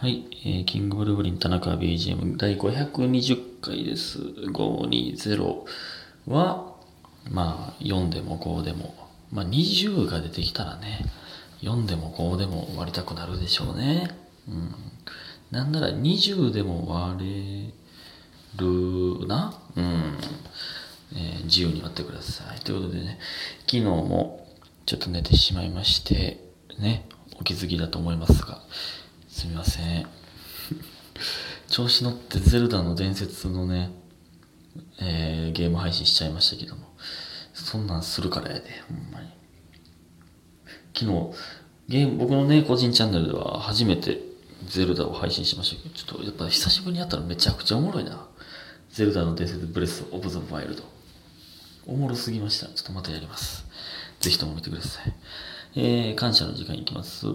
はい、えー、キングブルーブリン田中 BGM 第520回です。520は、まあ、4でも5でも、まあ、20が出てきたらね、4でも5でも割りたくなるでしょうね。うん。なんなら20でも割れるな？うん。えー自由に割ってください。ということでね、昨日もちょっと寝てしまいまして、ね、お気づきだと思いますが、すみません。調子乗ってゼルダの伝説のね、えーゲーム配信しちゃいましたけども、そんなんするからやで、ほんまに。昨日、ゲーム、僕のね、個人チャンネルでは初めてゼルダを配信しましたけど、ちょっとやっぱ久しぶりにやったらめちゃくちゃおもろいな。ゼルダの伝説ブレスオブザワイルド。おもろすぎました。ちょっとまたやります。ぜひとも見てください。えー、感謝の時間いきます。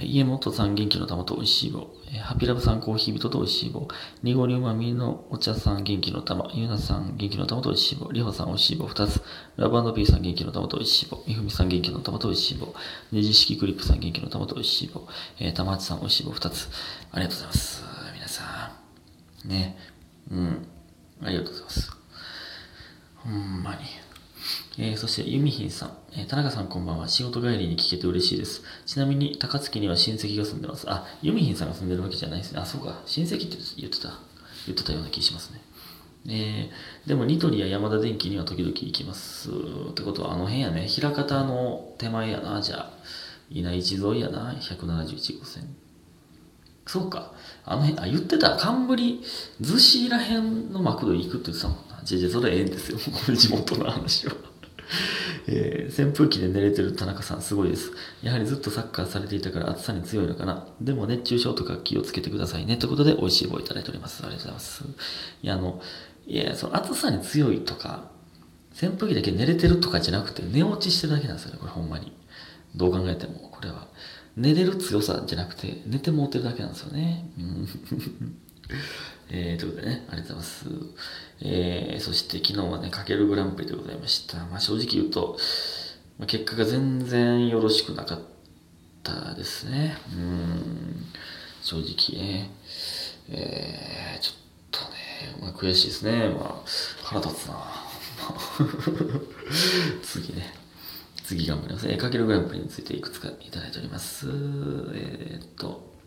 家元さん元気の玉と美味しい棒。えーハピラブさんコーヒー人と美味しい棒。ニゴリウマミのお茶さん元気の玉。ゆうなさん元気の玉と美味しい棒。りほさん美味しい棒2つ。ラブピーさん元気の玉と美味しい棒。みふみさん元気の玉と美味しい棒。ねじ式クリップさん元気の玉と美味しい棒。えー、玉八さん美味しい棒2つ。ありがとうございます。皆さん。ね。うん。ありがとうございます。ほんまに。えーそして、ユミヒンさん。えー田中さんこんばんは。仕事帰りに聞けて嬉しいです。ちなみに、高槻には親戚が住んでます。あ、ユミヒンさんが住んでるわけじゃないですね。あ、そうか。親戚って言ってた。言ってたような気しますね。えーでも、ニトリや山田電機には時々行きます。ってことは、あの辺やね。平方の手前やな。じゃあ、稲市沿いやな。171号線。そうか。あの辺、あ、言ってた。冠、逗子らへんのマクド行くって言ってたもんな。じゃじゃそれええんですよ。地元の話は。えー扇風機で寝れてる田中さんすごいです。やはりずっとサッカーされていたから暑さに強いのかな。でも熱中症とか気をつけてくださいね。ということで美味しい棒いただいております。ありがとうございます。いや、あの、いや、その暑さに強いとか、扇風機だけ寝れてるとかじゃなくて寝落ちしてるだけなんですよね。これほんまに。どう考えても、これは。寝れる強さじゃなくて、寝てもうてるだけなんですよね。うん えー、ということでね、ありがとうございます。えー、そして昨日はね、かけるグランプリでございました。まあ正直言うと、まあ、結果が全然よろしくなかったですね。うん、正直ね。えー、ちょっとね、まあ、悔しいですね。まあ、腹立つな。次ね。次頑張ります。えー、かけるグランプリについていくつかいただいております。えー、っと、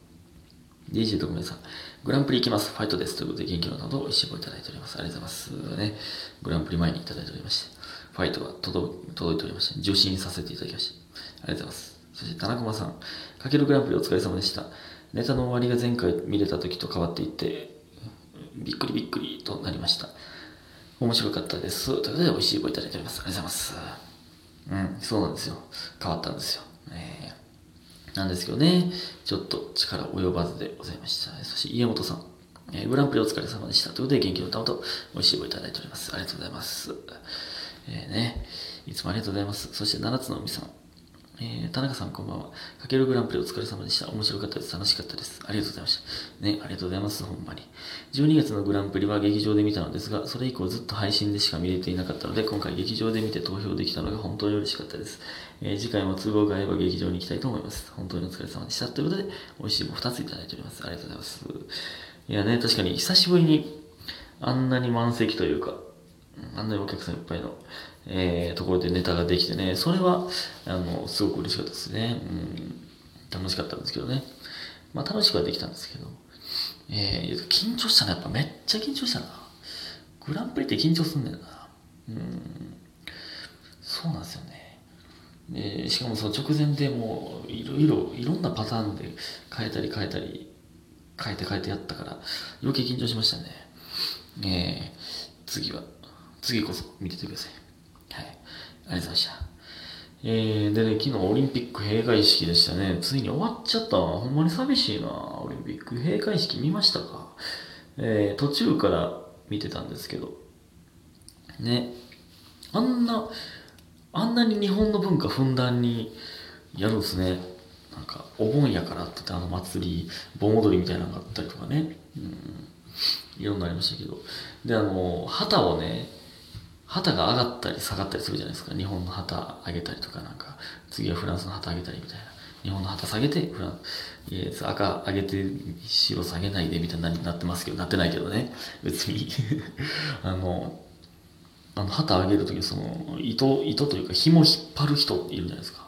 DJ 特命さん、グランプリ行きます。ファイトです。ということで、元気の玉と一緒いただいております。ありがとうございます。ね、グランプリ前にいただいておりまして、ファイトが届届いておりまして、受信させていただきました。ありがとうございます。そして、田中間さん、かけるグランプリお疲れ様でした。ネタの終わりが前回見れた時と変わっていって、びっくりびっくりとなりました。面白かったです。ということで、美味しい棒いただいております。ありがとうございます。うん、そうなんですよ。変わったんですよ。えーなんですけどね、ちょっと力及ばずでございました。そして家元さん、えーグランプリお疲れ様でした。ということで、元気の歌と美味しい棒いただいております。ありがとうございます。えーね、いつもありがとうございます。そして、七つの海さん、えー田中さんこんばんは。かけるグランプリお疲れ様でした。面白かったです。楽しかったです。ありがとうございました。ね、ありがとうございます。ほんまに。12月のグランプリは劇場で見たのですが、それ以降ずっと配信でしか見れていなかったので、今回劇場で見て投票できたのが本当に嬉しかったです。えー次回も都合が合えば劇場に行きたいと思います。本当にお疲れ様でした。ということで、美味しい棒2ついただいております。ありがとうございます。いやね、確かに久しぶりにあんなに満席というか、あんなにお客さんいっぱいの、えーところでネタができてね、それは、あの、すごく嬉しかったですね。うん、楽しかったんですけどね。まあ楽しくはできたんですけど、えー、緊張したな。やっぱめっちゃ緊張したな。グランプリって緊張すんだよな。うん、そうなんですよね。でしかもその直前でもういろいろいろんなパターンで変えたり変えたり変えて変えてやったから余計緊張しましたね。えー、次は、次こそ見ててください。ありがとうございました。えー、でね、昨日オリンピック閉会式でしたね。ついに終わっちゃったわ。ほんまに寂しいな。オリンピック閉会式見ましたかえー、途中から見てたんですけど。ね。あんな、あんなに日本の文化ふんだんにやるんですね。なんか、お盆やからってってあの祭り、盆踊りみたいなのがあったりとかね。うん。いろんなありましたけど。で、あの、旗をね、旗が上がったり下がったりするじゃないですか。日本の旗上げたりとか、なんか、次はフランスの旗上げたりみたいな。日本の旗下げて、フランいや赤上げて白下げないでみたいになってますけど、なってないけどね。別に あの、あの旗上げるときその糸、糸というか紐引っ張る人いるじゃないですか。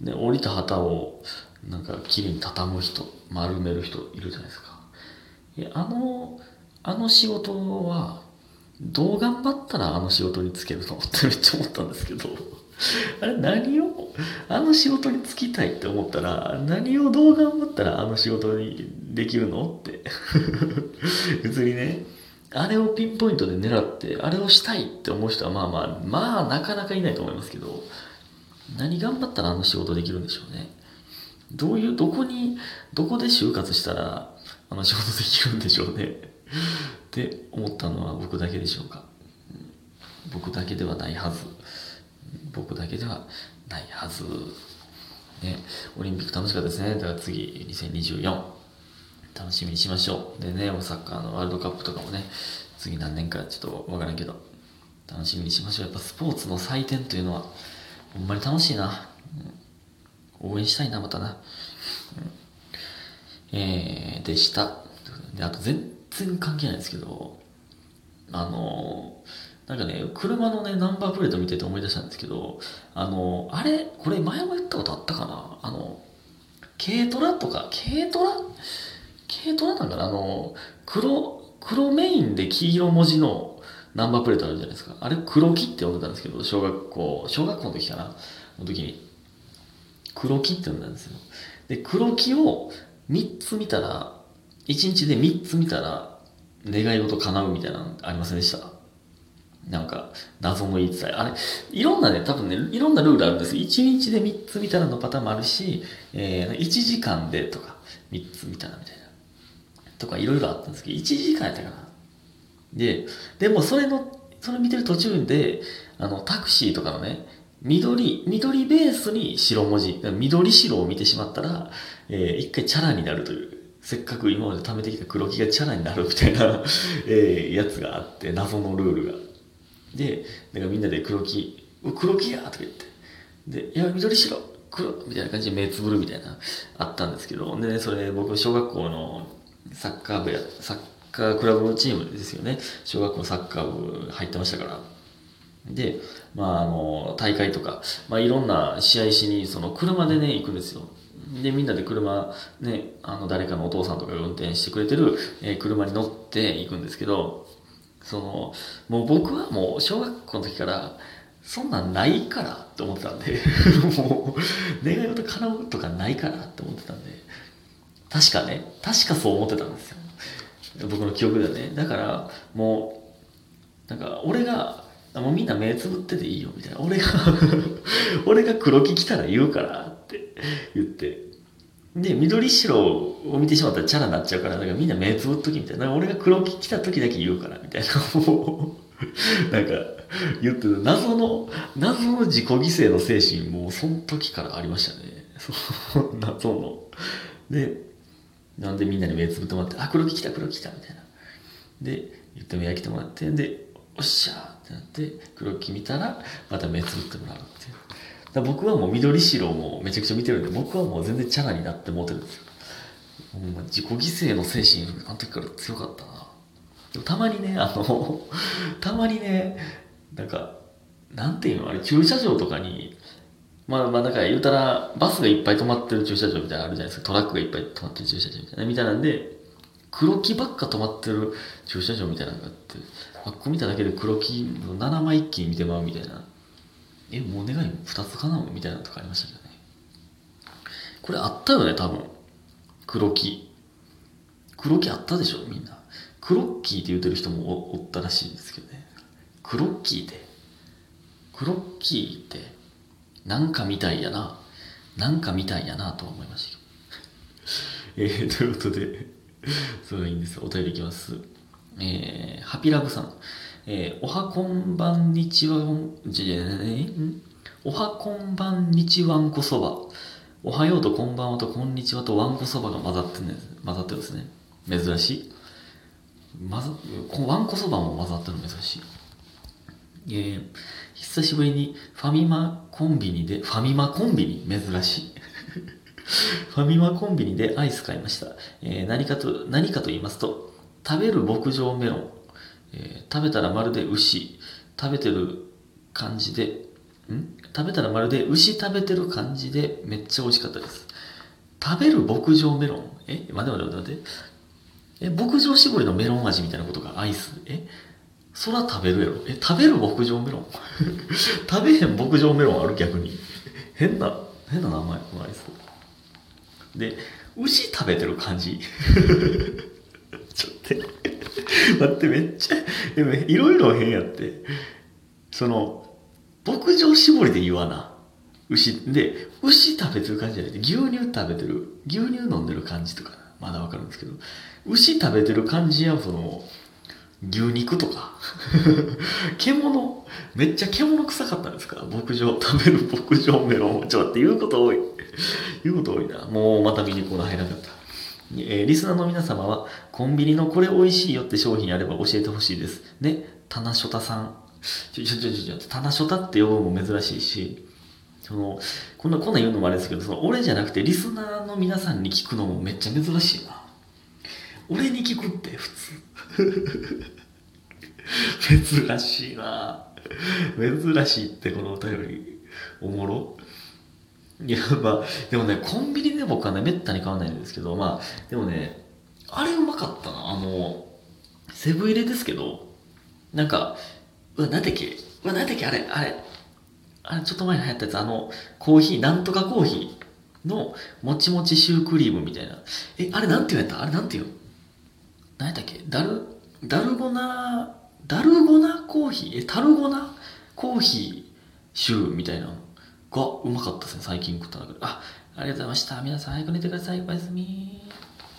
で、降りた旗をなんか綺麗に畳む人、丸める人いるじゃないですか。え、あの、あの仕事は、どう頑張ったらあの仕事に就けるの？って めっちゃ思ったんですけど。あれ何を？あの仕事に就きたいって思ったら何をどう頑張ったらあの仕事にできるの？って。別にね。あれをピンポイントで狙ってあれをしたいって思う人はまあまあまあなかなかいないと思いますけど何頑張ったらあの仕事できるんでしょうね。どういうどこにどこで就活したらあの仕事できるんでしょうね。って思ったのは僕だけでしょうか僕だけではないはず僕だけではないはず。ね、オリンピック楽しかったですね。だから次、2024。楽しみにしましょう。でね、サッカーのワールドカップとかもね、次何年かちょっとわからんけど、楽しみにしましょう。やっぱスポーツの祭典というのは、ほんまに楽しいな。うん、応援したいな、またな。うん、えー、でした。で、あと全全然関係ないんですけど、あのなんかね、車のね、ナンバープレート見てて思い出したんですけど、あの、あれ、これ前も言ったことあったかな？あの、軽トラとか、軽トラ？軽トラなんかな？あの、黒、黒メインで黄色文字のナンバープレートあるじゃないですか。あれ黒木って呼んでたんですけど、小学校、小学校の時かな？の時に。黒木って呼んだんですよ。で、黒木を3つ見たら、1日で3つ見たら、願い事叶うみたいなのありませんでした？なんか、謎の言い伝え。あれ、いろんなね、多分ね、いろんなルールあるんです。1日で3つ見たらのパターンもあるし、えー、1時間でとか、3つ見たらみたいな。とか、いろいろあったんですけど、1時間やったかな。で、でもそれの、それ見てる途中で、あの、タクシーとかのね、緑、緑ベースに白文字、緑白を見てしまったら、えー、一回チャラになるという。せっかく今まで貯めてきた黒木がチャラになるみたいな、えー、やつがあって、謎のルールが。で、なんかみんなで黒木、黒木やとか言って。で、いや、緑白、黒みたいな感じで目つぶるみたいな、あったんですけど、でね、それ僕、小学校のサッカー部や、サッカークラブチームですよね。小学校サッカー部入ってましたから。で、まあ、あの、大会とか、まあ、いろんな試合しに、その、車でね、行くんですよ。で、みんなで車、ね、あの、誰かのお父さんとかが運転してくれてる、えー、車に乗って行くんですけど、その、もう僕はもう小学校の時から、そんなんないからって思ってたんで もう、願い事叶うとかないからって思ってたんで、確かね、確かそう思ってたんですよ。僕の記憶ではね。だから、もう、なんか、俺が、もうみんな目つぶってていいよ、みたいな。俺が 俺が黒木来たら言うからって言って、で、緑白を見てしまったらチャラになっちゃうから、だからみんな目つぶっときみたいな。俺が黒木来た時だけ言うから、みたいな。なんか、言ってる。謎の、謎の自己犠牲の精神、もその時からありましたね。そ 謎の。で、なんでみんなに目つぶってもらって、あ、黒木来た、黒木来た、みたいな。で、言って目焼きてもらって、で、おっしゃーってなって、黒木見たら、また目つぶってもらうっていう。だ僕はもう緑白もめちゃくちゃ見てるんで、僕はもう全然チャラになって思ってるんですよ。自己犠牲の精神、あの時から強かったな。でもたまにね、あの、たまにね、なんか、なんていうのあれ、駐車場とかに、まあまあなんか言うたら、バスがいっぱい止まってる駐車場みたいなのあるじゃないですか。トラックがいっぱい止まってる駐車場みたいな。みたいなんで、黒木ばっか止まってる駐車場みたいなのがあって、あっこ見ただけで黒木の7枚一気に見てまうみたいな。え、もう願い2つかなみたいなとかありましたけどね。これあったよね、多分。黒木。黒木あったでしょ、みんな。クロッキーって言ってる人もおったらしいんですけどね。クロッキーって。クロッキーって、なんかみたいやな。なんかみたいやなと思いましたけど。えー、ということで、それはいいんです。お便りいきます。えー、ハピラブさん。えー、おはこんばんにちは、じゃねおはこんばんにちわんこそば。おはようとこんばんはとこんにちはとわんこそばが混ざってね、混ざってるんですね。珍しい。まざ、わんこそばも混ざってるの珍しい。えー、久しぶりにファミマコンビニで、ファミマコンビニ？珍しい。ファミマコンビニでアイス買いました。えー何かと、何かと言いますと、食べる牧場メロン。えー食べたらまるで牛。食べてる感じで、ん？食べたらまるで牛食べてる感じでめっちゃ美味しかったです。食べる牧場メロン？え？待って待って待って。え、牧場絞りのメロン味みたいなことがアイス？え？そら食べるやろ？え、食べる牧場メロン？食べへん牧場メロンある逆に。変な、変な名前、このアイス。で、牛食べてる感じ？ちょって、めっちゃ、いろいろ変やって。その、牧場絞りで言わな。牛。で、牛食べてる感じじゃなくて、牛乳食べてる、牛乳飲んでる感じとかまだわかるんですけど、牛食べてる感じや、その、牛肉とか。獣めっちゃ獣臭かったんですか？牧場、食べる牧場メロン。ちょって、言うこと多い。言うこと多いな。もうまたミニコーナー入らなかった。えーリスナーの皆様は、コンビニのこれ美味しいよって商品あれば教えてほしいです。ね、タナショタさん。ちょ、ちょ、ちょ、ちょ、ちょタナショタって呼ぶのも珍しいし、その、こんな、こんな言うのもあれですけど、その、俺じゃなくてリスナーの皆さんに聞くのもめっちゃ珍しいな。俺に聞くって普通。珍しいな珍しいってこのお便りおもろいやまあでもねコンビニで僕はねめったに買わないんですけどまあでもねあれうまかったな。あのセブン入れですけどなんかうわ何だっけ？うわ何だっけ？あれあれあれちょっと前に流行ったやつ。あのコーヒーなんとかコーヒーのもちもちシュークリームみたいな。えあれなんて言うんやったあれなんて言う何やったっけ？ダルダルゴナダルゴナコーヒー？えタルゴナコーヒーシューみたいながうまかったですね最近食った中で。あありがとうございました。皆さん早く寝てください。おやすみ。